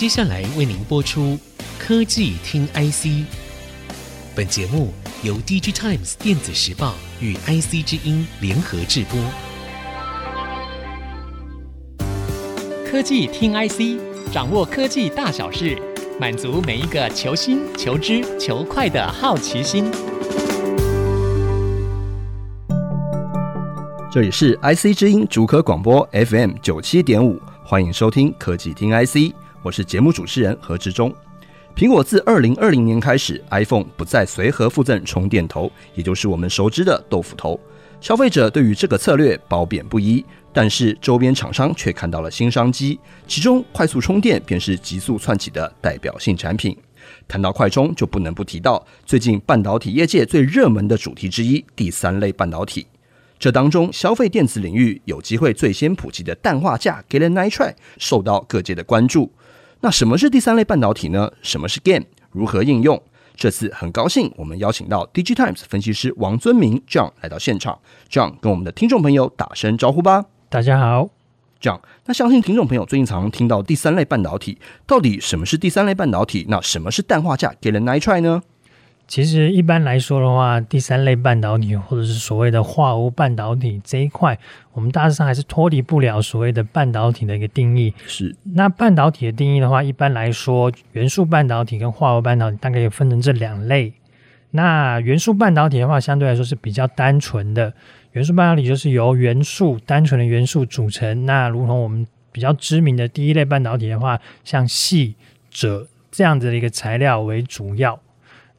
接下来为您播出科技听 IC。本节目由 D G Times 电子时报与 IC 之音联合制播。科技听 IC，掌握科技大小事，满足每一个求新、求知、求快的好奇心。这里是 IC 之音主科广播 FM 九七点五，欢迎收听科技听 IC，我是节目主持人何志忠。苹果自二零二零年开始，iPhone 不再随盒附赠充电头，也就是我们熟知的豆腐头。消费者对于这个策略褒贬不一，但是周边厂商却看到了新商机，其中快速充电便是急速窜起的代表性产品。谈到快充，就不能不提到最近半导体业界最热门的主题之一——第三类半导体。这当中，消费电子领域有机会最先普及的氮化镓 （Gallium Nitride） 受到各界的关注。那什么是第三类半导体呢？什么是 GaN？如何应用？这次很高兴，我们邀请到 DigiTimes 分析师王尊明 John 来到现场。John 跟我们的听众朋友打声招呼吧。大家好，John。那相信听众朋友最近常常听到第三类半导体，到底什么是第三类半导体？那什么是氮化镓 Gallium Nitride 呢？其实一般来说的话，第三类半导体或者是所谓的化合物半导体这一块，我们大致上还是脱离不了所谓的半导体的一个定义。是。那半导体的定义的话，一般来说，元素半导体跟化合物半导体大概也分成这两类。那元素半导体的话，相对来说是比较单纯的。元素半导体就是由元素单纯的元素组成。那如同我们比较知名的第一类半导体的话，像矽、鍺这样子的一个材料为主要。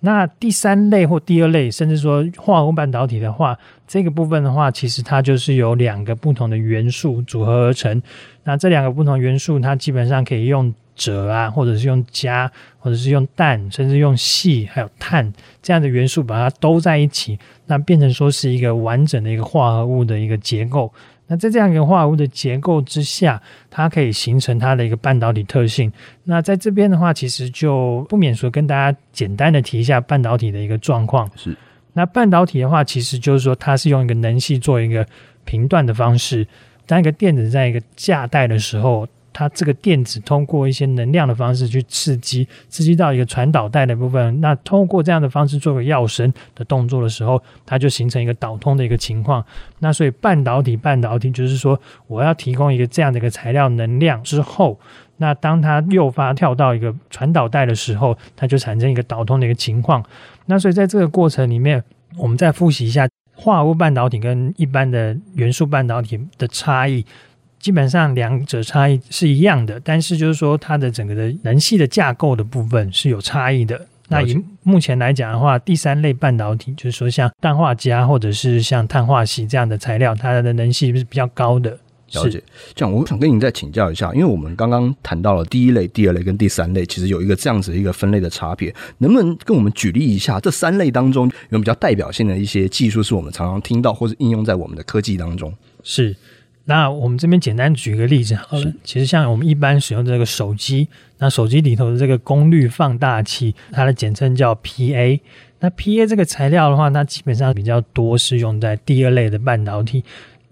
那第三类或第二类，甚至说化合物半导体的话，这个部分的话，其实它就是由两个不同的元素组合而成。那这两个不同元素，它基本上可以用锗啊，或者是用镓，或者是用氮，甚至用矽，还有碳这样的元素，把它兜在一起，那变成说是一个完整的一个化合物的一个结构。那在这样一个化合物的结构之下，它可以形成它的一个半导体特性。那在这边的话，其实就不免说跟大家简单的提一下半导体的一个状况。是，那半导体的话，其实就是说它是用一个能系做一个频段的方式，当一个电子在一个价带的时候。它这个电子通过一些能量的方式去刺激，刺激到一个传导带的部分。那通过这样的方式做个跃升的动作的时候，它就形成一个导通的一个情况。那所以半导体，半导体就是说，我要提供一个这样的一个材料能量之后，那当它诱发跳到一个传导带的时候，它就产生一个导通的一个情况。那所以在这个过程里面，我们再复习一下化合物半导体跟一般的元素半导体的差异。基本上两者差异是一样的，但是就是说它的整个的能系的架构的部分是有差异的。那以目前来讲的话，第三类半导体就是说像氮化镓或者是像碳化锡这样的材料，它的能系是比较高的。了解，这样我想跟您再请教一下，因为我们刚刚谈到了第一类、第二类跟第三类，其实有一个这样子一个分类的差别，能不能跟我们举例一下这三类当中有比较代表性的一些技术，是我们常常听到或者应用在我们的科技当中？是。那我们这边简单举一个例子好了，其实像我们一般使用这个手机，那手机里头的这个功率放大器，它的简称叫 PA。那 PA 这个材料的话，它基本上比较多是用在第二类的半导体。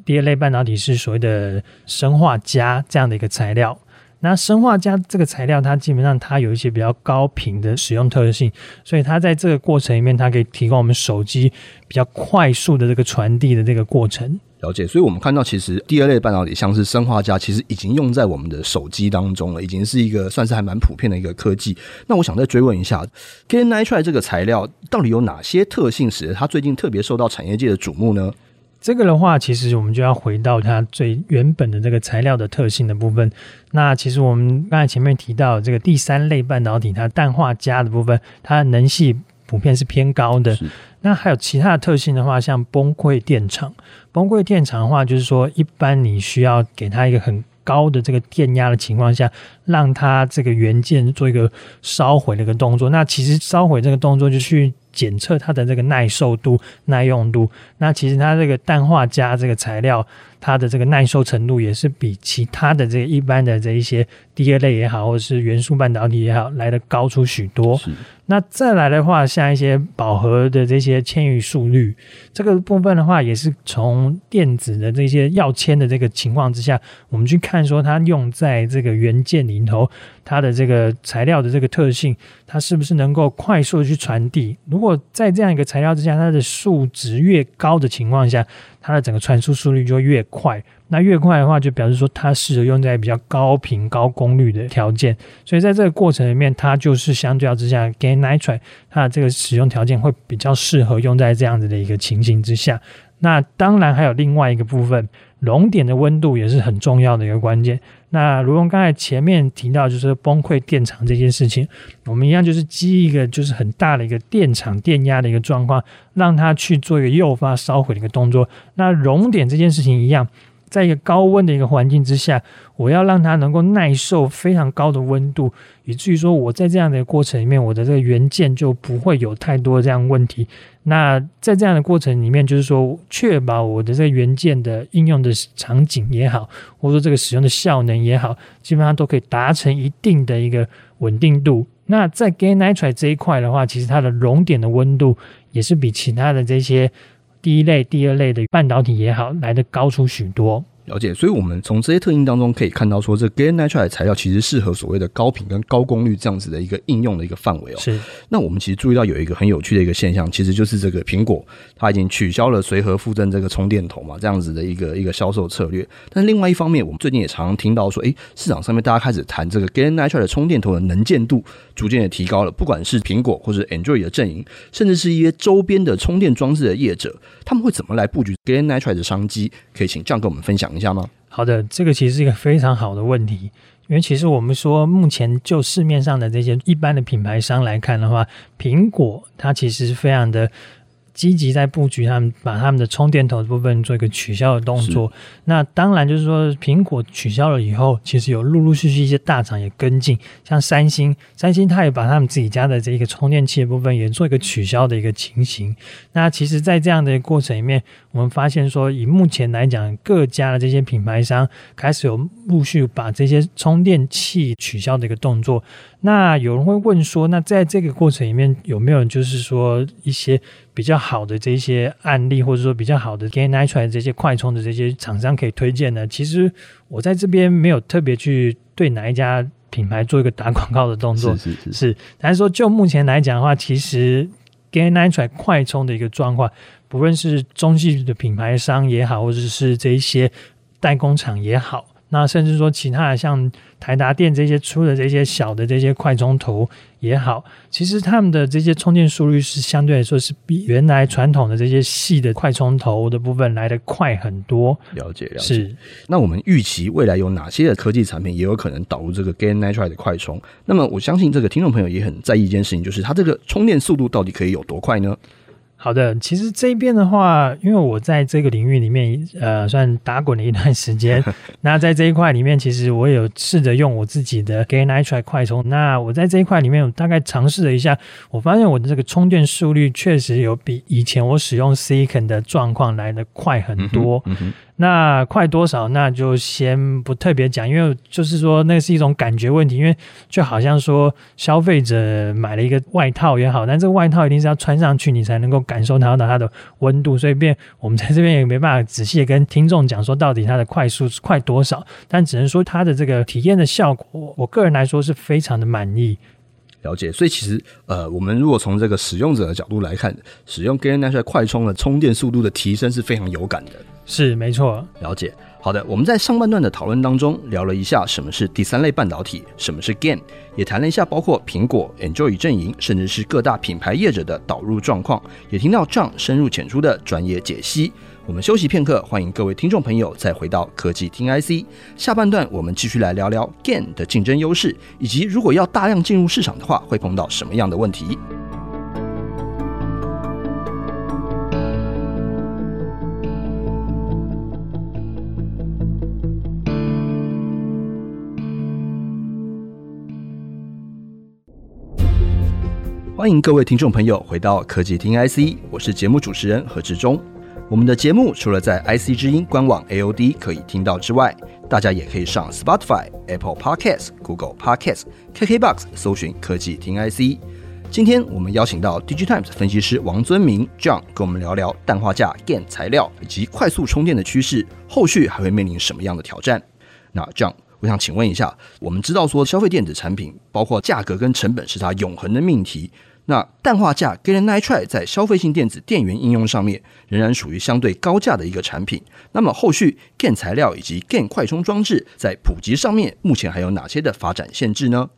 第二类半导体是所谓的生化镓这样的一个材料。那砷化镓这个材料，它基本上它有一些比较高频的使用特性，所以它在这个过程里面，它可以提供我们手机比较快速的这个传递的这个过程。了解，所以我们看到，其实第二类半导体像是砷化镓，其实已经用在我们的手机当中了，已经是一个算是还蛮普遍的一个科技。那我想再追问一下，Gallium Nitride 这个材料到底有哪些特性，使得它最近特别受到产业界的瞩目呢？这个的话，其实我们就要回到它最原本的这个材料的特性的部分。那其实我们刚才前面提到这个第三类半导体，它氮化镓的部分，它的能系普遍是偏高的。那还有其他的特性的话，像崩溃电场。崩溃电场的话，就是说一般你需要给它一个很高的这个电压的情况下，让它这个元件做一个烧毁的一个动作。那其实烧毁这个动作就去检测它的这个耐受度、耐用度。那其实它这个氮化镓这个材料，它的这个耐受程度也是比其他的这个一般的这一些第二类也好，或者是元素半导体也好，来的高出许多。那再来的话，像一些饱和的这些铅与速率，这个部分的话，也是从电子的这些要铅的这个情况之下，我们去看说它用在这个元件里头，它的这个材料的这个特性，它是不是能够快速的去传递？如果在这样一个材料之下，它的数值越高的情况下，它的整个传输速率就越快。那越快的话，就表示说它适合用在比较高频、高功率的条件，所以在这个过程里面，它就是相较之下，GaN Nitride 它的这个使用条件会比较适合用在这样子的一个情形之下。那当然还有另外一个部分，熔点的温度也是很重要的一个关键。那如同刚才前面提到，就是崩溃电场这件事情，我们一样就是基一个就是很大的一个电场电压的一个状况，让它去做一个诱发烧毁的一个动作。那熔点这件事情一样。在一个高温的一个环境之下，我要让它能够耐受非常高的温度，以至于说我在这样的过程里面，我的这个元件就不会有太多的这样问题。那在这样的过程里面，就是说确保我的这个元件的应用的场景也好，或者说这个使用的效能也好，基本上都可以达成一定的一个稳定度。那在 gallium nitride 这一块的话，其实它的熔点的温度也是比其他的这些。第一类、第二类的半导体也好，来的高出许多。了解，所以我们从这些特性当中可以看到，说这 gallium nitride 材料其实适合所谓的高频跟高功率这样子的一个应用的一个范围哦。是。那我们其实注意到有一个很有趣的一个现象，其实就是这个苹果它已经取消了随盒附赠这个充电头嘛，这样子的一个一个销售策略。但另外一方面，我们最近也常常听到说，诶，市场上面大家开始谈这个 gallium nitride 的充电头的能见度逐渐的提高了，不管是苹果或者 Android 的阵营，甚至是一些周边的充电装置的业者，他们会怎么来布局 gallium nitride 的商机？可以请 John 跟我们分享好的，这个其实是一个非常好的问题，因为其实我们说，目前就市面上的这些一般的品牌商来看的话，苹果它其实是非常的。积极在布局，他们把他们的充电头的部分做一个取消的动作。那当然就是说，苹果取消了以后，其实有陆陆续续一些大厂也跟进，像三星，三星它也把他们自己家的这一个充电器的部分也做一个取消的一个情形。那其实，在这样的一个过程里面，我们发现说，以目前来讲，各家的这些品牌商开始有陆续把这些充电器取消的一个动作。那有人会问说，那在这个过程里面有没有就是说一些比较好的这些案例，或者说比较好的 gallium nitride 这些快充的这些厂商可以推荐呢？其实我在这边没有特别去对哪一家品牌做一个打广告的动作，是是是，是，但是说就目前来讲的话，其实 gallium nitride 快充的一个状况，不论是中系的品牌商也好，或者是这一些代工厂也好。那甚至说，其他的像台达电这些出的这些小的这些快充头也好，其实他们的这些充电速率是相对来说是比原来传统的这些细的快充头的部分来得快很多。了解，了解。是。那我们预期未来有哪些的科技产品也有可能导入这个 gallium nitride 的快充？那么我相信这个听众朋友也很在意一件事情，就是它这个充电速度到底可以有多快呢？好的，其实这边的话，因为我在这个领域里面，呃，算打滚了一段时间。那在这一块里面，其实我也有试着用我自己的 gallium nitride 快充。那我在这一块里面，我大概尝试了一下，我发现我的这个充电速率确实有比以前我使用 silicon 的状况来的快很多。嗯嗯那快多少？那就先不特别讲，因为就是说那是一种感觉问题。因为就好像说消费者买了一个外套也好，但这个外套一定是要穿上去，你才能够感受到它的温度。所以变我们在这边也没办法仔细的跟听众讲说到底它的快速快多少，但只能说它的这个体验的效果，我个人来说是非常的满意。了解，所以其实呃，我们如果从这个使用者的角度来看，使用 Gaia Nature 快充的充电速度的提升是非常有感的。是没错，了解。好的，我们在上半段的讨论当中聊了一下什么是第三类半导体，什么是 GaN，也谈了一下包括苹果、Android 阵营，甚至是各大品牌业者的导入状况，也听到 John 深入浅出的专业解析。我们休息片刻，欢迎各位听众朋友再回到科技听 IC。下半段我们继续来聊聊 GaN 的竞争优势，以及如果要大量进入市场的话，会碰到什么样的问题。欢迎各位听众朋友回到科技听 IC，我是节目主持人何志忠。我们的节目除了在 IC 之音官网 AOD 可以听到之外，大家也可以上 Spotify、Apple Podcasts、Google Podcasts、KKBox 搜寻科技听 IC。今天我们邀请到 DigiTimes 分析师王尊明 John 跟我们聊聊氮化镓 GaN 材料以及快速充电的趋势，后续还会面临什么样的挑战？那 John。我想请问一下，我们知道说消费电子产品包括价格跟成本是它永恒的命题。那氮化镓 Gallium Nitride 在消费性电子电源应用上面仍然属于相对高价的一个产品。那么后续 GaN 材料以及 GaN 快充装置在普及上面，目前还有哪些的发展限制呢？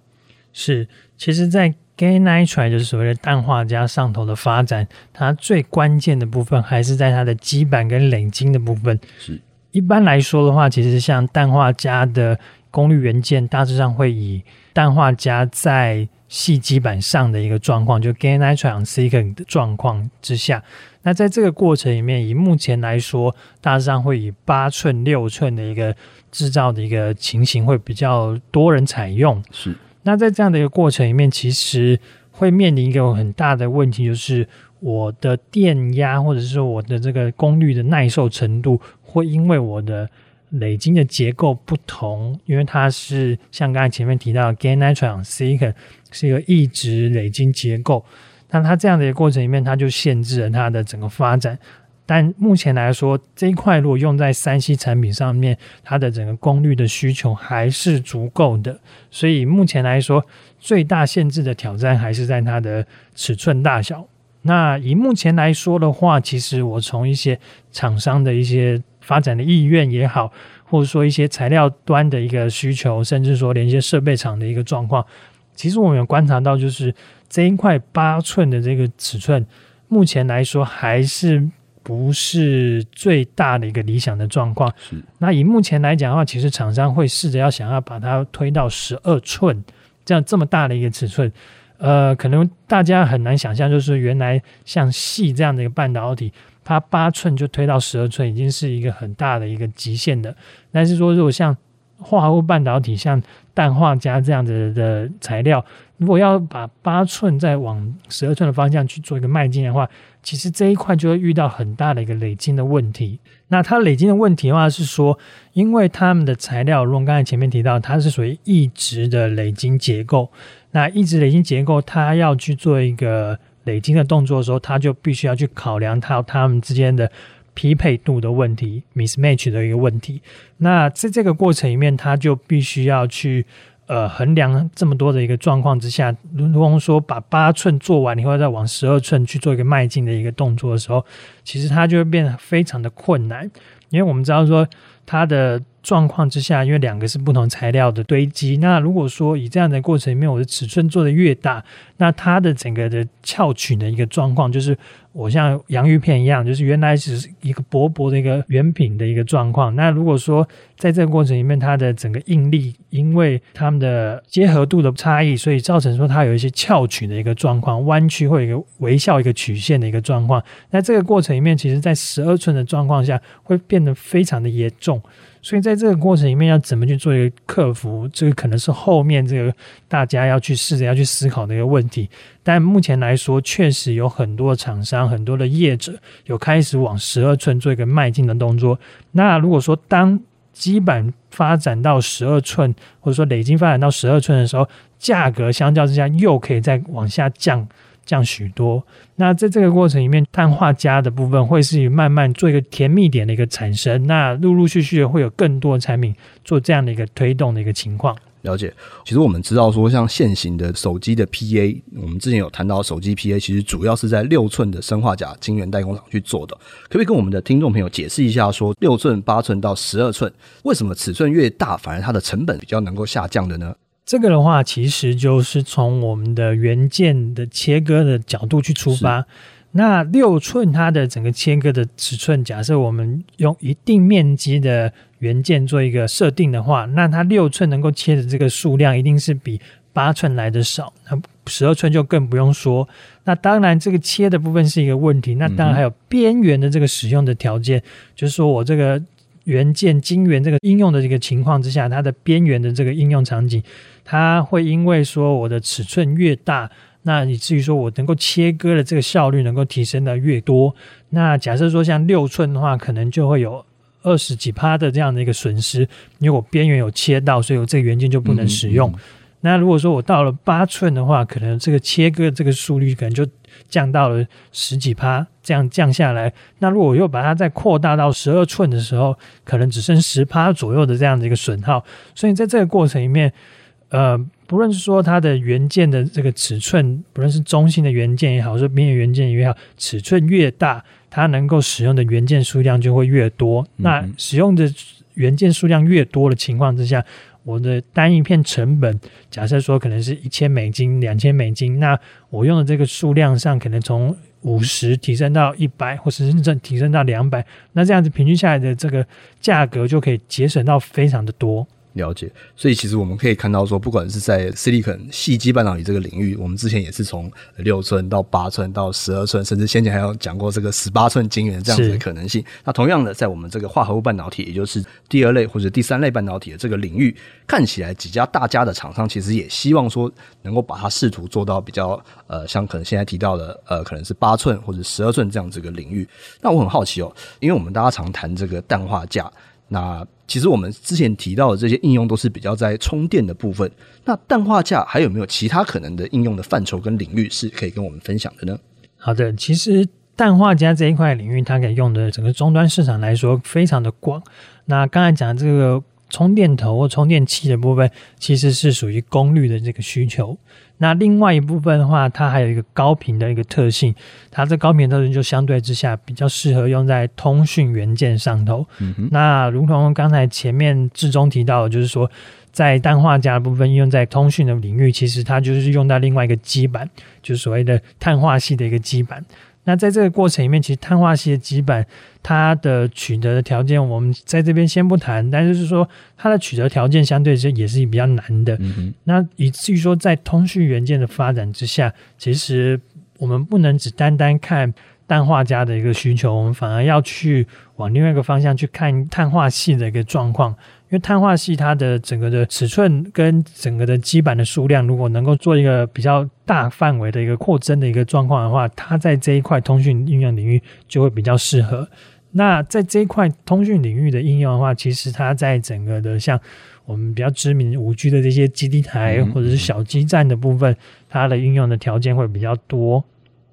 是，其实，在 Gallium Nitride 就是所谓的氮化镓上头的发展，它最关键的部分还是在它的基板跟磊晶的部分。是。一般来说的话，其实像氮化镓的功率元件，大致上会以氮化镓在细基板上的一个状况，就 gallium nitride on silicon 的状况之下。那在这个过程里面，以目前来说，大致上会以八寸、六寸的一个制造的一个情形会比较多人采用。是。那在这样的一个过程里面，其实会面临一个很大的问题，就是我的电压或者是我的这个功率的耐受程度。会因为我的磊晶的结构不同，因为它是像刚才前面提到的 gallium nitride silicon 是一个异质磊晶结构，那它这样的一个过程里面，它就限制了它的整个发展。但目前来说，这一块如果用在三 C 产品上面，它的整个功率的需求还是足够的。所以目前来说，最大限制的挑战还是在它的尺寸大小。那以目前来说的话，其实我从一些厂商的一些发展的意愿也好，或者说一些材料端的一个需求，甚至说连一些设备厂的一个状况，其实我们有观察到，就是这一块八寸的这个尺寸，目前来说还是不是最大的一个理想的状况。是。那以目前来讲的话，其实厂商会试着要想要把它推到十二寸这样这么大的一个尺寸。呃，可能大家很难想象，就是原来像细这样的一个半导体，它八寸就推到十二寸，已经是一个很大的一个极限的。但是说，如果像化合物半导体，像氮化镓这样子的材料，如果要把八寸再往十二寸的方向去做一个迈进的话，其实这一块就会遇到很大的一个累积的问题。那它累积的问题的话是说，因为他们的材料，如我刚才前面提到，它是属于异质的累积结构。那异质累积结构，它要去做一个累积的动作的时候，他就必须要去考量它它们之间的匹配度的问题，mismatch 的一个问题。那在这个过程里面，他就必须要去呃衡量这么多的一个状况之下，如果说把八寸做完以后，再往十二寸去做一个迈进的一个动作的时候，其实它就会变得非常的困难，因为我们知道说它的。状况之下，因为两个是不同材料的堆积，那如果说以这样的过程里面，我的尺寸做的越大，那它的整个的翘曲的一个状况，就是我像洋芋片一样，就是原来只是一个薄薄的一个圆饼的一个状况。那如果说在这个过程里面，它的整个应力，因为它们的结合度的差异，所以造成说它有一些翘曲的一个状况，弯曲或一个微笑一个曲线的一个状况。那这个过程里面，其实在十二寸的状况下，会变得非常的严重。所以在这个过程里面，要怎么去做一个克服？这个可能是后面这个大家要去试着要去思考的一个问题。但目前来说，确实有很多厂商、很多的业者有开始往十二寸做一个迈进的动作。那如果说当基板发展到十二寸，或者说磊晶发展到十二寸的时候，价格相较之下又可以再往下降。降许多，那在这个过程里面，氮化镓的部分会是慢慢做一个甜蜜点的一个产生，那陆陆续续会有更多的产品做这样的一个推动的一个情况。了解，其实我们知道说，像现行的手机的 PA，我们之前有谈到手机 PA，其实主要是在六寸的砷化镓晶圆代工厂去做的。可不可以跟我们的听众朋友解释一下，说六寸、八寸到十二寸，为什么尺寸越大，反而它的成本比较能够下降的呢？这个的话，其实就是从我们的元件的切割的角度去出发。那六寸它的整个切割的尺寸，假设我们用一定面积的元件做一个设定的话，那它六寸能够切的这个数量一定是比八寸来的少。那十二寸就更不用说。那当然，这个切的部分是一个问题。那当然还有边缘的这个使用的条件，就是说我这个元件晶圆这个应用的这个情况之下，它的边缘的这个应用场景。它会因为说我的尺寸越大，那以至于说我能够切割的这个效率能够提升的越多，那假设说像六寸的话，可能就会有二十几趴的这样的一个损失，因为我边缘有切到，所以我这个元件就不能使用。嗯嗯那如果说我到了八寸的话，可能这个切割这个速率可能就降到了十几趴，这样降下来。那如果我又把它再扩大到十二寸的时候，可能只剩十趴左右的这样的一个损耗。所以在这个过程里面，呃，不论是说它的元件的这个尺寸，不论是中性的元件也好，说边缘元件也好，尺寸越大，它能够使用的元件数量就会越多。嗯、那使用的元件数量越多的情况之下，我的单一片成本，假设说可能是一千美金、两千美金，那我用的这个数量上可能从五十提升到一百，或者甚至提升到两百，那这样子平均下来的这个价格就可以节省到非常的多。了解，所以其实我们可以看到说，不管是在 Silicon 矽基半导体这个领域，我们之前也是从六寸到八寸到十二寸，甚至先前还有讲过这个十八寸晶圆这样子的可能性。那同样的，在我们这个化合物半导体，也就是第二类或者第三类半导体的这个领域，看起来几家大家的厂商其实也希望说，能够把它试图做到比较呃，像可能现在提到的呃，可能是八寸或者十二寸这样子的领域。那我很好奇哦，因为我们大家常谈这个氮化镓。那其实我们之前提到的这些应用都是比较在充电的部分。那氮化镓还有没有其他可能的应用的范畴跟领域是可以跟我们分享的呢？好的，其实氮化镓这一块领域，它可以用的整个终端市场来说非常的广。那刚才讲的这个。充电头或充电器的部分其实是属于功率的这个需求。那另外一部分的话，它还有一个高频的一个特性，它这高频特性就相对之下比较适合用在通讯元件上头。嗯。那如同刚才前面志中提到的，就是说在氮化镓部分应用在通讯的领域，其实它就是用到另外一个基板，就是所谓的碳化系的一个基板。那在这个过程里面，其实碳化系的基板，它的取得的条件，我们在这边先不谈。但是就是说，它的取得条件相对是也是比较难的。嗯。那以至于说，在通讯元件的发展之下，其实我们不能只单单看氮化镓的一个需求，我们反而要去往另外一个方向去看碳化系的一个状况。因为碳化系它的整个的尺寸跟整个的基板的数量，如果能够做一个比较大范围的一个扩增的一个状况的话，它在这一块通讯应用领域就会比较适合。那在这一块通讯领域的应用的话，其实它在整个的像我们比较知名五 G 的这些基地台或者是小基站的部分，它的应用的条件会比较多。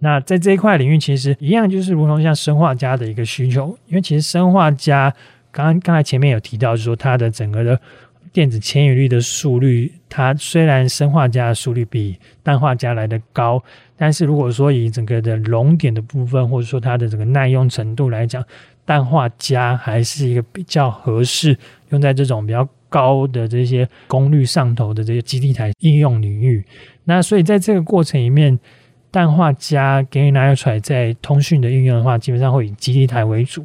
那在这一块领域，其实一样就是如同像生化镓的一个需求，因为其实生化镓。刚刚才前面有提到，就是说它的整个的电子迁移率的速率，它虽然砷化镓的速率比氮化镓来得高，但是如果说以整个的熔点的部分，或者说它的整个耐用程度来讲，氮化镓还是一个比较合适用在这种比较高的这些功率上头的这些基地台应用领域。那所以在这个过程里面，氮化镓 gallium nitride 在通讯的应用的话，基本上会以基地台为主。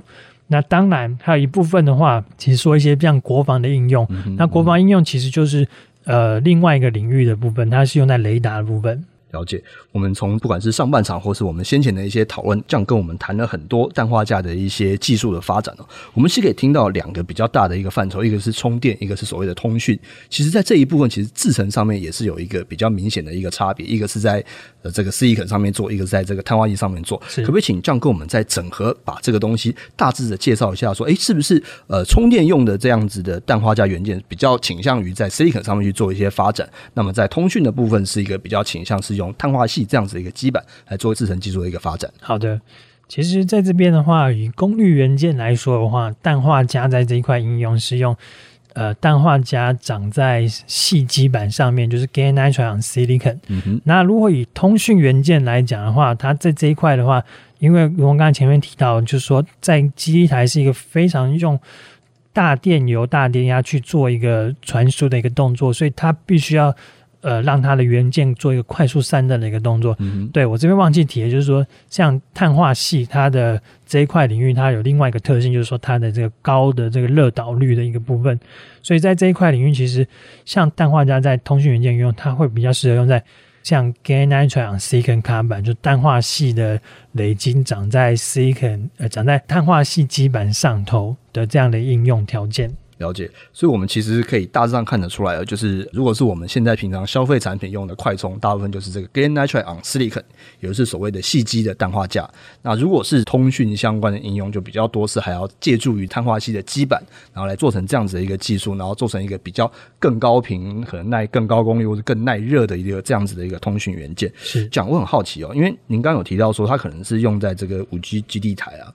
那当然，还有一部分的话，其实说一些像国防的应用。嗯嗯，那国防应用其实就是呃另外一个领域的部分，它是用在雷达的部分。了解，我们从不管是上半场，或是我们先前的一些讨论，这样跟我们谈了很多氮化镓的一些技术的发展哦。我们是可以听到两个比较大的一个范畴，一个是充电，一个是所谓的通讯。其实，在这一部分，其实制程上面也是有一个比较明显的一个差别，一个是在呃这个 Silicon 上面做，一个是在这个碳化矽上面做。可不可以请这样跟我们再整合，把这个东西大致的介绍一下，说，哎，是不是呃充电用的这样子的氮化镓元件比较倾向于在 Silicon 上面去做一些发展？那么在通讯的部分，是一个比较倾向是用。用碳化系这样子的一个基板来做制程技术的一个发展。好的，其实在这边的话，以功率元件来说的话，氮化镓在这一块应用是用呃氮化镓长在细基板上面，就是 gallium nitride on silicon。嗯哼。那如果以通讯元件来讲的话，它在这一块的话，因为我们刚才前面提到，就是说在基地台是一个非常用大电流、大电压去做一个传输的一个动作，所以它必须要。呃，让它的元件做一个快速散热的一个动作。嗯，对，我这边忘记提的就是说，像碳化系它的这一块领域，它有另外一个特性，就是说它的这个高的这个热导率的一个部分。所以在这一块领域，其实像氮化镓在通讯元件用，它会比较适合用在像 gallium nitride on silicon carbide，就氮化系的磊晶长在 silicon 呃长在碳化系基板上头的这样的应用条件。了解，所以我们其实可以大致上看得出来，就是如果是我们现在平常消费产品用的快充，大部分就是这个 gallium nitride on silicon，也就是所谓的细基的氮化镓。那如果是通讯相关的应用，就比较多是还要借助于碳化矽的基板，然后来做成这样子的一个技术，然后做成一个比较更高频、可能耐更高功率或者更耐热的一个这样子的一个通讯元件。是，这样我很好奇哦，因为您刚刚有提到说它可能是用在这个五 G 基地台啊。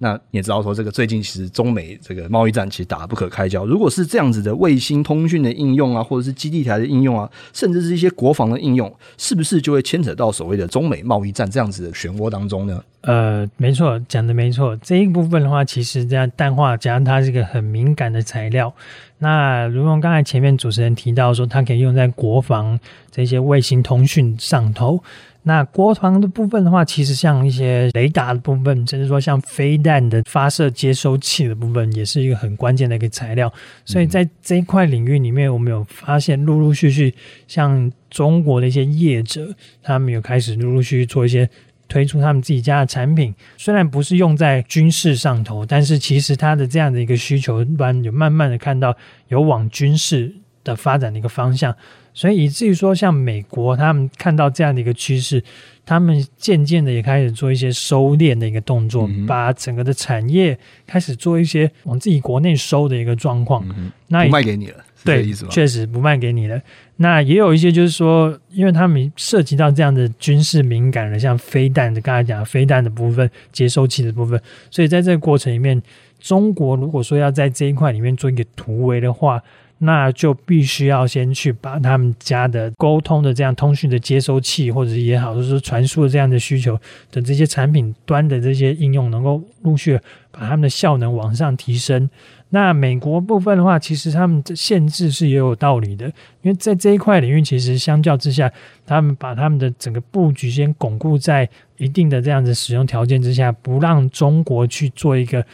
那你也知道说，这个最近其实中美这个贸易战其实打得不可开交。如果是这样子的卫星通讯的应用啊，或者是基地台的应用啊，甚至是一些国防的应用，是不是就会牵扯到所谓的中美贸易战这样子的漩涡当中呢？呃，没错，讲的没错。这一部分的话，其实这样氮化镓它是一个很敏感的材料。那如同刚才前面主持人提到说，它可以用在国防这些卫星通讯上头。那国防的部分的话，其实像一些雷达的部分，甚至说像飞弹的发射接收器的部分，也是一个很关键的一个材料。所以在这一块领域里面，我们有发现陆陆续续，像中国的一些业者，他们有开始陆陆续续做一些推出他们自己家的产品。虽然不是用在军事上头，但是其实它的这样的一个需求，端有慢慢的看到有往军事的发展的一个方向。所以以至于说，像美国他们看到这样的一个趋势，他们渐渐的也开始做一些收敛的一个动作，嗯、把整个的产业开始做一些往自己国内收的一个状况。嗯、那不卖给你了，对，确实不卖给你了。那也有一些就是说，因为他们涉及到这样的军事敏感的，像飞弹的，刚才讲飞弹的部分、接收器的部分，所以在这个过程里面，中国如果说要在这一块里面做一个突围的话，那就必须要先去把他们家的沟通的这样通讯的接收器，或者也好，就是传输的这样的需求的这些产品端的这些应用，能够陆续把他们的效能往上提升。那美国部分的话，其实他们的限制是也有道理的，因为在这一块领域，其实相较之下，他们把他们的整个布局先巩固在一定的这样子使用条件之下，不让中国去做一个。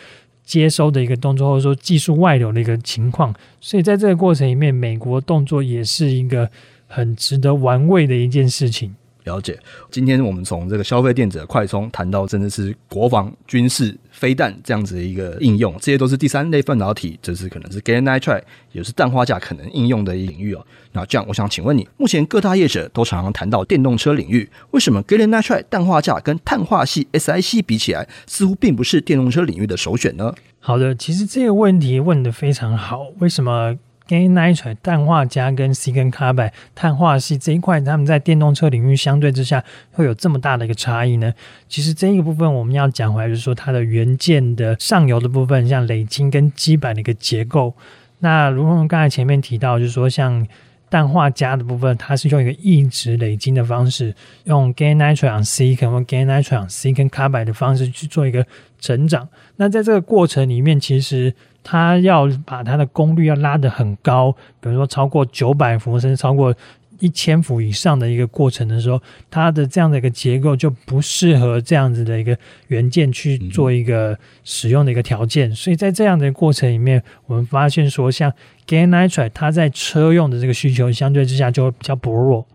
接收的一个动作，或者说技术外流的一个情况，所以在这个过程里面，美国动作也是一个很值得玩味的一件事情。了解，今天我们从这个消费电子的快充谈到，真的是国防、军事、飞弹这样子的一个应用，这些都是第三类半导体，这是可能是 gallen nitride，也是氮化镓可能应用的一领域哦。那这样，我想请问你，目前各大业者都常常谈到电动车领域，为什么 gallium nitride 氮化镓跟碳化系 SiC 比起来，似乎并不是电动车领域的首选呢？好的，其实这个问题问得非常好，为什么？gallium nitride 氮化镓跟 C 跟 carbide 碳化系这一块，他们在电动车领域相对之下会有这么大的一个差异呢？其实这一个部分我们要讲回来，就是说它的元件的上游的部分，像磊晶跟基板的一个结构。那如同刚才前面提到，就是说像氮化镓的部分，它是用一个异质磊晶的方式，用 gallium nitride on silicon 或 gallium nitride on silicon carbide 的方式去做一个成长。那在这个过程里面，其实它要把它的功率要拉得很高，比如说超过九百伏，甚至超过一千伏以上的一个过程的时候，它的这样的一个结构就不适合这样子的一个元件去做一个使用的一个条件。所以在这样的过程里面，我们发现说，像 gallen nitride 它在车用的这个需求相对之下就会比较薄弱。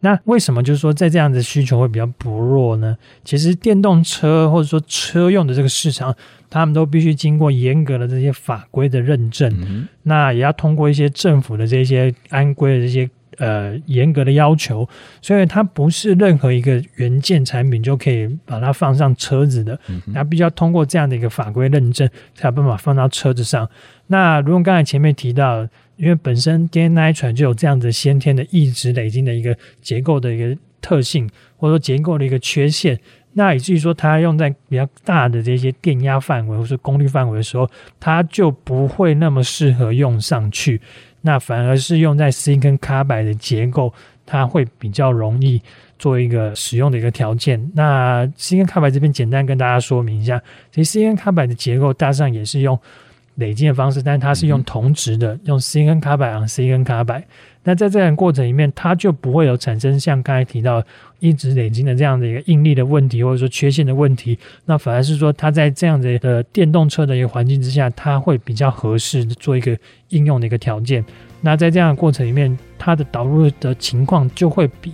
那为什么就是说在这样的需求会比较薄弱呢？其实电动车或者说车用的这个市场，他们都必须经过严格的这些法规的认证，嗯、那也要通过一些政府的这些安规的这些呃严格的要求，所以它不是任何一个元件产品就可以把它放上车子的，它必须要通过这样的一个法规认证，才有办法放到车子上。那如果刚才前面提到，因为本身 nitride 就有这样子先天的一直累积的一个结构的一个特性，或者说结构的一个缺陷，那以至于说它用在比较大的这些电压范围或是功率范围的时候，它就不会那么适合用上去。那反而是用在 C 跟卡百的结构，它会比较容易做一个使用的一个条件。那 C 跟卡百这边简单跟大家说明一下，其实 C 跟卡百的结构大致上也是用累积的方式，但它是用同值的，用 C 跟卡百，C 跟卡百。那在这样过程里面，它就不会有产生像刚才提到一直累积的这样的一个应力的问题，或者说缺陷的问题。那反而是说，它在这样的的电动车的一个环境之下，它会比较合适做一个应用的一个条件。那在这样的过程里面，它的导入的情况就会比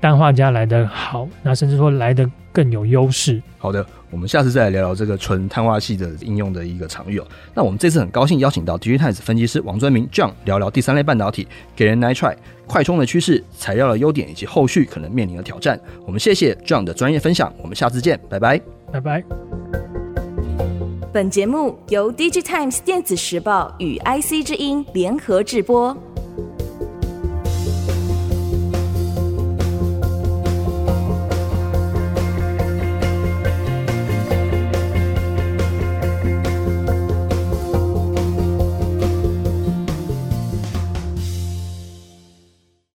氮化镓来的好，那甚至说来的更有优势。好的，我们下次再来聊聊这个纯碳化系的应用的一个场域哦。那我们这次很高兴邀请到 DigiTimes 分析师王专明 John 聊聊第三类半导体 Gallium Nitride 快充的趋势、材料的优点以及后续可能面临的挑战。我们谢谢 John 的专业分享，我们下次见，拜拜，拜拜。本节目由 DigiTimes 电子时报与 IC 之音联合制播。